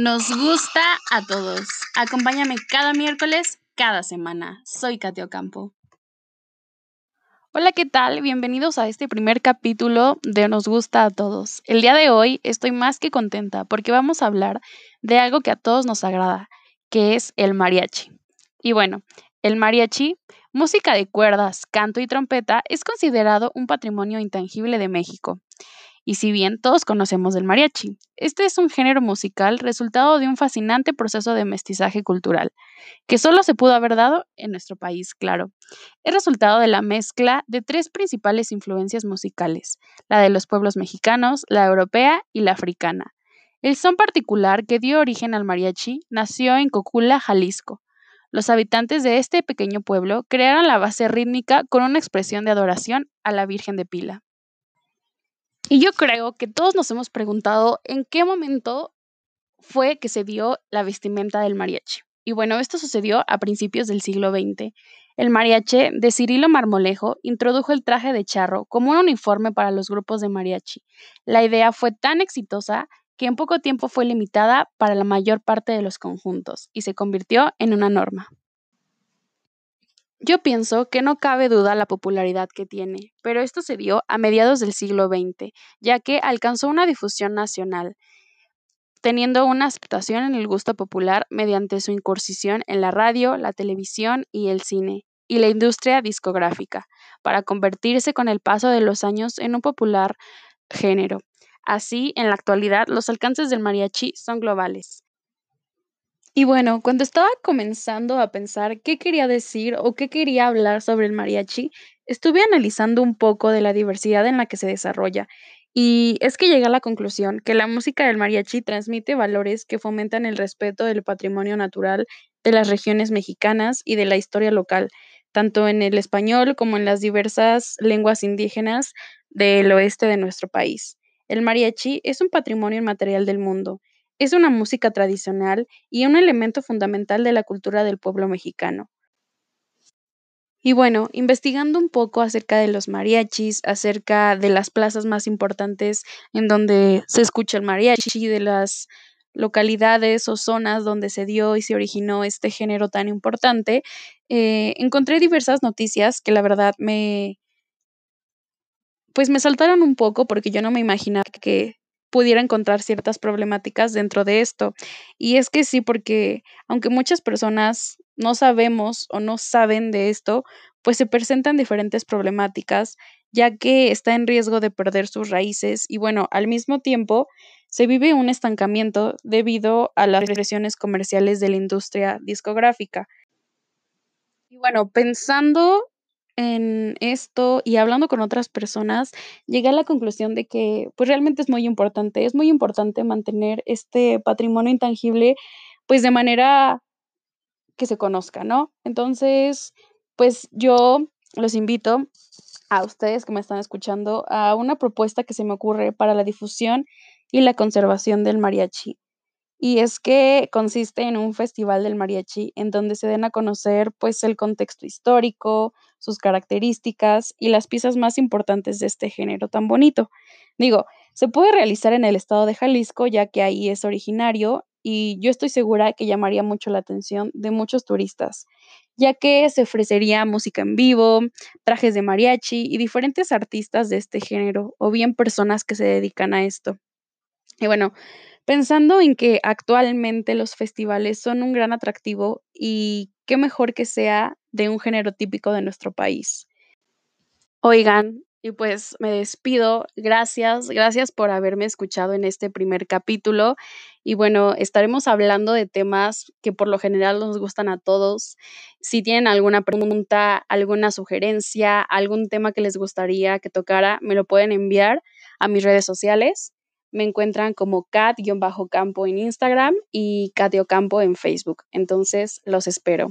Nos gusta a todos. Acompáñame cada miércoles, cada semana. Soy Katio Campo. Hola, ¿qué tal? Bienvenidos a este primer capítulo de Nos gusta a todos. El día de hoy estoy más que contenta porque vamos a hablar de algo que a todos nos agrada, que es el mariachi. Y bueno, el mariachi, música de cuerdas, canto y trompeta, es considerado un patrimonio intangible de México. Y si bien todos conocemos del mariachi, este es un género musical resultado de un fascinante proceso de mestizaje cultural, que solo se pudo haber dado en nuestro país, claro. Es resultado de la mezcla de tres principales influencias musicales, la de los pueblos mexicanos, la europea y la africana. El son particular que dio origen al mariachi nació en Cocula, Jalisco. Los habitantes de este pequeño pueblo crearon la base rítmica con una expresión de adoración a la Virgen de Pila. Y yo creo que todos nos hemos preguntado en qué momento fue que se dio la vestimenta del mariachi. Y bueno, esto sucedió a principios del siglo XX. El mariachi de Cirilo Marmolejo introdujo el traje de charro como un uniforme para los grupos de mariachi. La idea fue tan exitosa que en poco tiempo fue limitada para la mayor parte de los conjuntos y se convirtió en una norma. Yo pienso que no cabe duda la popularidad que tiene, pero esto se dio a mediados del siglo XX, ya que alcanzó una difusión nacional, teniendo una aceptación en el gusto popular mediante su incursión en la radio, la televisión y el cine, y la industria discográfica, para convertirse con el paso de los años en un popular género. Así, en la actualidad, los alcances del mariachi son globales. Y bueno, cuando estaba comenzando a pensar qué quería decir o qué quería hablar sobre el mariachi, estuve analizando un poco de la diversidad en la que se desarrolla. Y es que llegué a la conclusión que la música del mariachi transmite valores que fomentan el respeto del patrimonio natural de las regiones mexicanas y de la historia local, tanto en el español como en las diversas lenguas indígenas del oeste de nuestro país. El mariachi es un patrimonio inmaterial del mundo es una música tradicional y un elemento fundamental de la cultura del pueblo mexicano. Y bueno, investigando un poco acerca de los mariachis, acerca de las plazas más importantes en donde se escucha el mariachi, de las localidades o zonas donde se dio y se originó este género tan importante, eh, encontré diversas noticias que la verdad me, pues me saltaron un poco porque yo no me imaginaba que pudiera encontrar ciertas problemáticas dentro de esto. Y es que sí, porque aunque muchas personas no sabemos o no saben de esto, pues se presentan diferentes problemáticas, ya que está en riesgo de perder sus raíces y bueno, al mismo tiempo se vive un estancamiento debido a las presiones comerciales de la industria discográfica. Y bueno, pensando en esto y hablando con otras personas, llegué a la conclusión de que pues realmente es muy importante, es muy importante mantener este patrimonio intangible pues de manera que se conozca, ¿no? Entonces, pues yo los invito a ustedes que me están escuchando a una propuesta que se me ocurre para la difusión y la conservación del mariachi y es que consiste en un festival del mariachi en donde se den a conocer pues el contexto histórico, sus características y las piezas más importantes de este género tan bonito. Digo, se puede realizar en el estado de Jalisco ya que ahí es originario y yo estoy segura que llamaría mucho la atención de muchos turistas, ya que se ofrecería música en vivo, trajes de mariachi y diferentes artistas de este género o bien personas que se dedican a esto. Y bueno, Pensando en que actualmente los festivales son un gran atractivo y qué mejor que sea de un género típico de nuestro país. Oigan, y pues me despido. Gracias, gracias por haberme escuchado en este primer capítulo. Y bueno, estaremos hablando de temas que por lo general nos gustan a todos. Si tienen alguna pregunta, alguna sugerencia, algún tema que les gustaría que tocara, me lo pueden enviar a mis redes sociales. Me encuentran como cat-campo en Instagram y Campo en Facebook. Entonces, los espero.